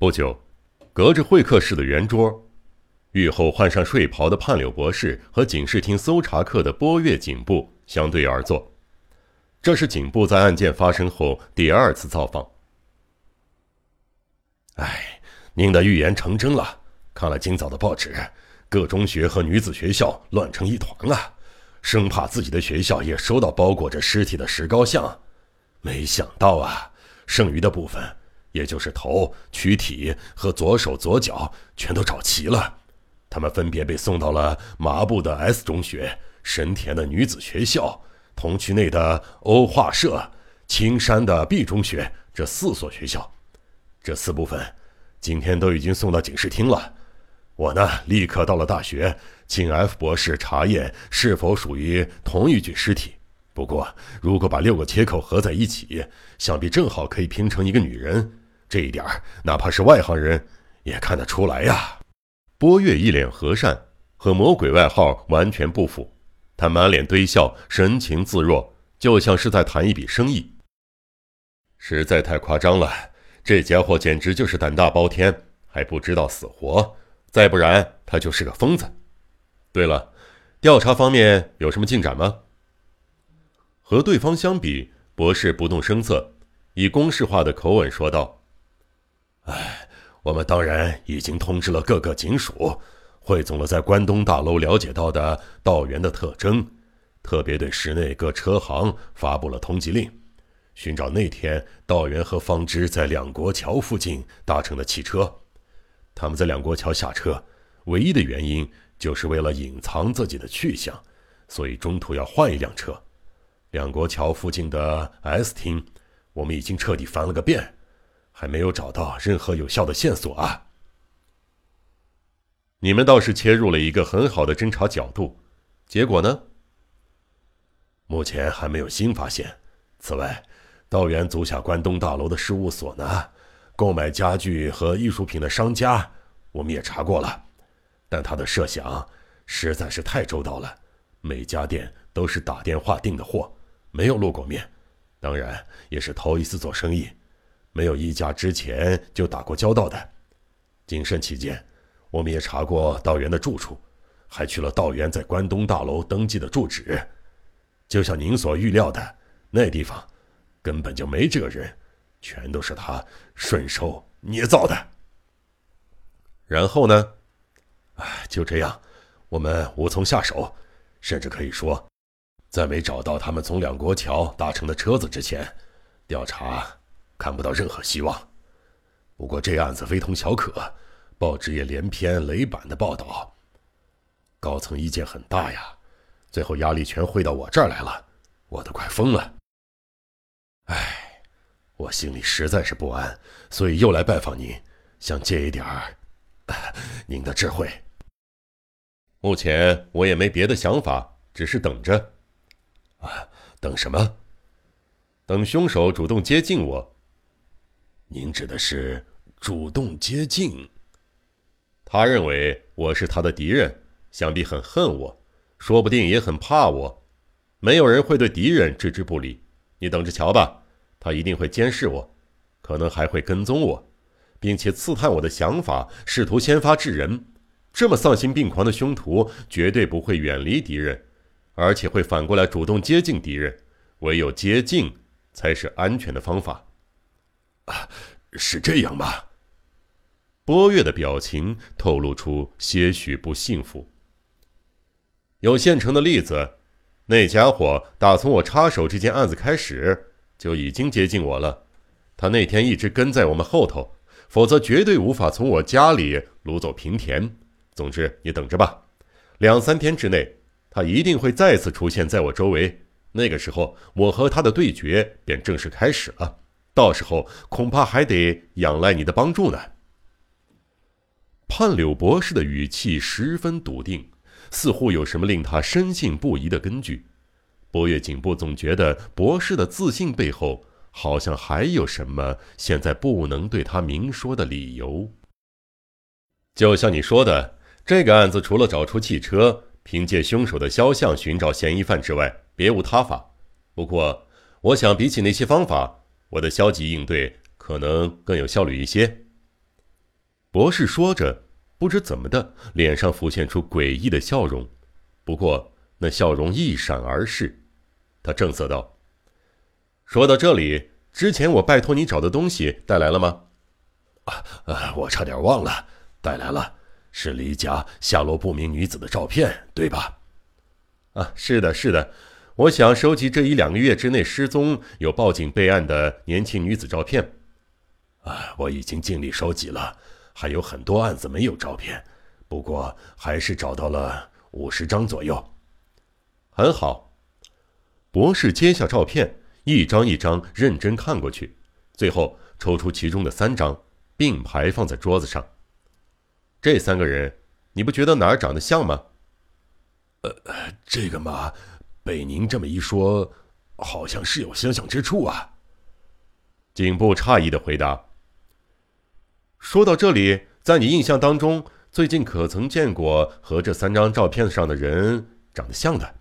不久，隔着会客室的圆桌，狱后换上睡袍的判柳博士和警视厅搜查课的波月警部相对而坐。这是警部在案件发生后第二次造访。哎，您的预言成真了。看了今早的报纸，各中学和女子学校乱成一团啊，生怕自己的学校也收到包裹着尸体的石膏像。没想到啊，剩余的部分。也就是头、躯体和左手、左脚全都找齐了，他们分别被送到了麻布的 S 中学、神田的女子学校、同区内的欧化社、青山的 B 中学这四所学校。这四部分今天都已经送到警视厅了。我呢，立刻到了大学，请 F 博士查验是否属于同一具尸体。不过，如果把六个切口合在一起，想必正好可以拼成一个女人。这一点哪怕是外行人也看得出来呀。波月一脸和善，和魔鬼外号完全不符。他满脸堆笑，神情自若，就像是在谈一笔生意。实在太夸张了，这家伙简直就是胆大包天，还不知道死活。再不然，他就是个疯子。对了，调查方面有什么进展吗？和对方相比，博士不动声色，以公式化的口吻说道。哎，我们当然已经通知了各个警署，汇总了在关东大楼了解到的道源的特征，特别对市内各车行发布了通缉令，寻找那天道源和方知在两国桥附近搭乘的汽车。他们在两国桥下车，唯一的原因就是为了隐藏自己的去向，所以中途要换一辆车。两国桥附近的 S 厅，我们已经彻底翻了个遍。还没有找到任何有效的线索啊！你们倒是切入了一个很好的侦查角度，结果呢？目前还没有新发现。此外，道元租下关东大楼的事务所呢，购买家具和艺术品的商家，我们也查过了，但他的设想实在是太周到了，每家店都是打电话订的货，没有露过面，当然也是头一次做生意。没有一家之前就打过交道的。谨慎起见，我们也查过道元的住处，还去了道元在关东大楼登记的住址。就像您所预料的，那地方根本就没这个人，全都是他顺手捏造的。然后呢？唉，就这样，我们无从下手，甚至可以说，在没找到他们从两国桥搭乘的车子之前，调查。看不到任何希望，不过这案子非同小可，报纸也连篇累版的报道，高层意见很大呀，最后压力全汇到我这儿来了，我都快疯了。唉，我心里实在是不安，所以又来拜访您，想借一点儿您的智慧。目前我也没别的想法，只是等着。啊，等什么？等凶手主动接近我。您指的是主动接近？他认为我是他的敌人，想必很恨我，说不定也很怕我。没有人会对敌人置之不理，你等着瞧吧。他一定会监视我，可能还会跟踪我，并且刺探我的想法，试图先发制人。这么丧心病狂的凶徒绝对不会远离敌人，而且会反过来主动接近敌人。唯有接近，才是安全的方法。啊，是这样吗？波月的表情透露出些许不幸福。有现成的例子，那家伙打从我插手这件案子开始就已经接近我了。他那天一直跟在我们后头，否则绝对无法从我家里掳走平田。总之，你等着吧，两三天之内，他一定会再次出现在我周围。那个时候，我和他的对决便正式开始了。到时候恐怕还得仰赖你的帮助呢。判柳博士的语气十分笃定，似乎有什么令他深信不疑的根据。波月警部总觉得博士的自信背后好像还有什么现在不能对他明说的理由。就像你说的，这个案子除了找出汽车，凭借凶手的肖像寻找嫌疑犯之外，别无他法。不过，我想比起那些方法，我的消极应对可能更有效率一些。博士说着，不知怎么的，脸上浮现出诡异的笑容。不过那笑容一闪而逝。他正色道：“说到这里，之前我拜托你找的东西带来了吗？”“啊啊，我差点忘了，带来了，是离家下落不明女子的照片，对吧？”“啊，是的，是的。我想收集这一两个月之内失踪、有报警备案的年轻女子照片。”“啊，我已经尽力收集了。”还有很多案子没有照片，不过还是找到了五十张左右。很好，博士接下照片，一张一张认真看过去，最后抽出其中的三张，并排放在桌子上。这三个人，你不觉得哪儿长得像吗？呃，这个嘛，被您这么一说，好像是有相像之处啊。颈部诧异的回答。说到这里，在你印象当中，最近可曾见过和这三张照片上的人长得像的？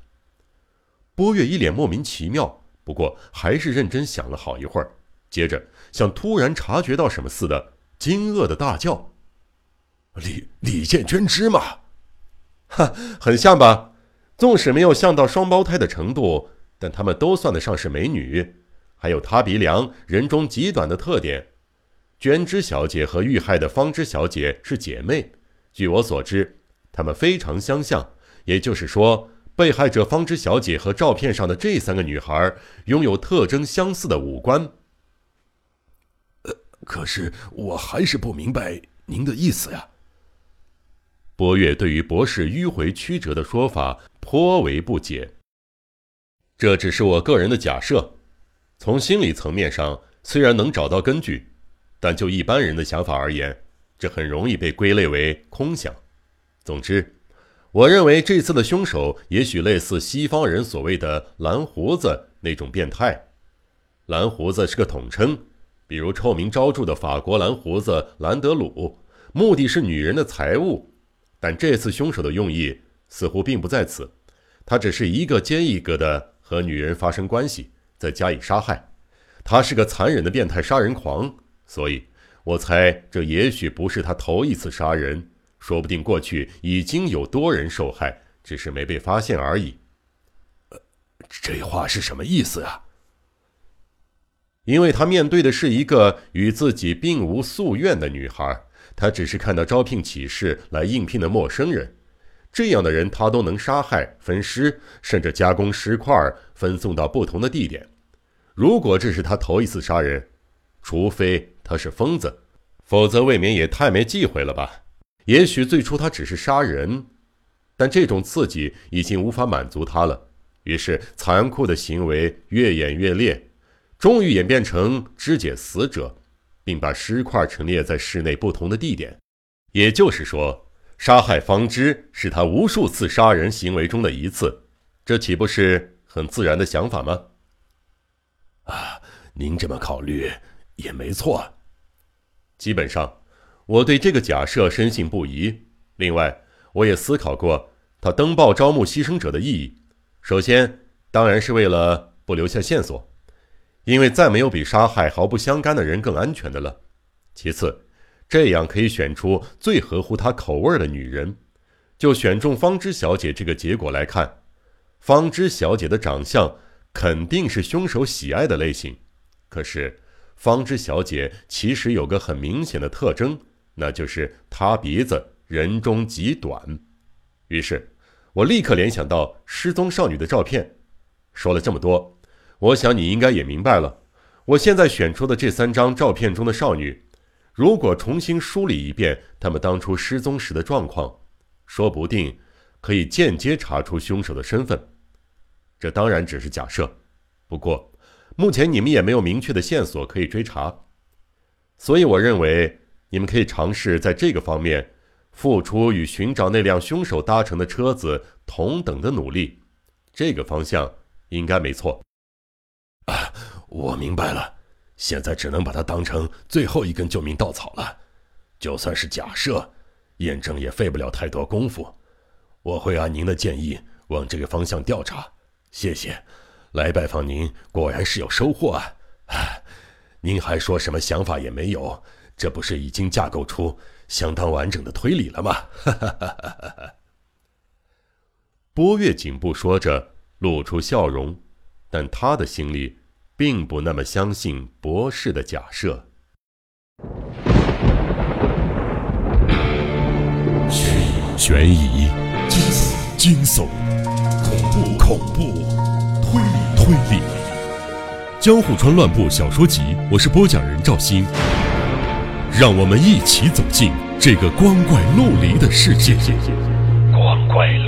波月一脸莫名其妙，不过还是认真想了好一会儿，接着像突然察觉到什么似的，惊愕的大叫：“李李建娟芝麻，哈，很像吧？纵使没有像到双胞胎的程度，但他们都算得上是美女，还有塌鼻梁、人中极短的特点。”娟芝小姐和遇害的方芝小姐是姐妹，据我所知，她们非常相像。也就是说，被害者方芝小姐和照片上的这三个女孩拥有特征相似的五官。呃，可是我还是不明白您的意思呀。波月对于博士迂回曲折的说法颇为不解。这只是我个人的假设，从心理层面上虽然能找到根据。但就一般人的想法而言，这很容易被归类为空想。总之，我认为这次的凶手也许类似西方人所谓的“蓝胡子”那种变态。蓝胡子是个统称，比如臭名昭著的法国蓝胡子兰德鲁，目的是女人的财物。但这次凶手的用意似乎并不在此，他只是一个接一个的和女人发生关系，再加以杀害。他是个残忍的变态杀人狂。所以，我猜这也许不是他头一次杀人，说不定过去已经有多人受害，只是没被发现而已。这话是什么意思啊？因为他面对的是一个与自己并无夙愿的女孩，他只是看到招聘启事来应聘的陌生人，这样的人他都能杀害、分尸，甚至加工尸块分送到不同的地点。如果这是他头一次杀人，除非……他是疯子，否则未免也太没忌讳了吧？也许最初他只是杀人，但这种刺激已经无法满足他了，于是残酷的行为越演越烈，终于演变成肢解死者，并把尸块陈列在室内不同的地点。也就是说，杀害方知是他无数次杀人行为中的一次，这岂不是很自然的想法吗？啊，您这么考虑也没错。基本上，我对这个假设深信不疑。另外，我也思考过他登报招募牺牲者的意义。首先，当然是为了不留下线索，因为再没有比杀害毫不相干的人更安全的了。其次，这样可以选出最合乎他口味的女人。就选中方知小姐这个结果来看，方知小姐的长相肯定是凶手喜爱的类型。可是。方知小姐其实有个很明显的特征，那就是塌鼻子，人中极短。于是，我立刻联想到失踪少女的照片。说了这么多，我想你应该也明白了。我现在选出的这三张照片中的少女，如果重新梳理一遍她们当初失踪时的状况，说不定可以间接查出凶手的身份。这当然只是假设，不过。目前你们也没有明确的线索可以追查，所以我认为你们可以尝试在这个方面付出与寻找那辆凶手搭乘的车子同等的努力。这个方向应该没错。啊，我明白了，现在只能把它当成最后一根救命稻草了。就算是假设，验证也费不了太多功夫。我会按您的建议往这个方向调查。谢谢。来拜访您，果然是有收获啊！您还说什么想法也没有，这不是已经架构出相当完整的推理了吗？哈哈哈哈哈！波月警部说着，露出笑容，但他的心里并不那么相信博士的假设。悬疑、惊悚、恐怖、恐怖、推理、推理，《江户川乱步小说集》，我是播讲人赵鑫，让我们一起走进这个光怪陆离的世界。光怪陆。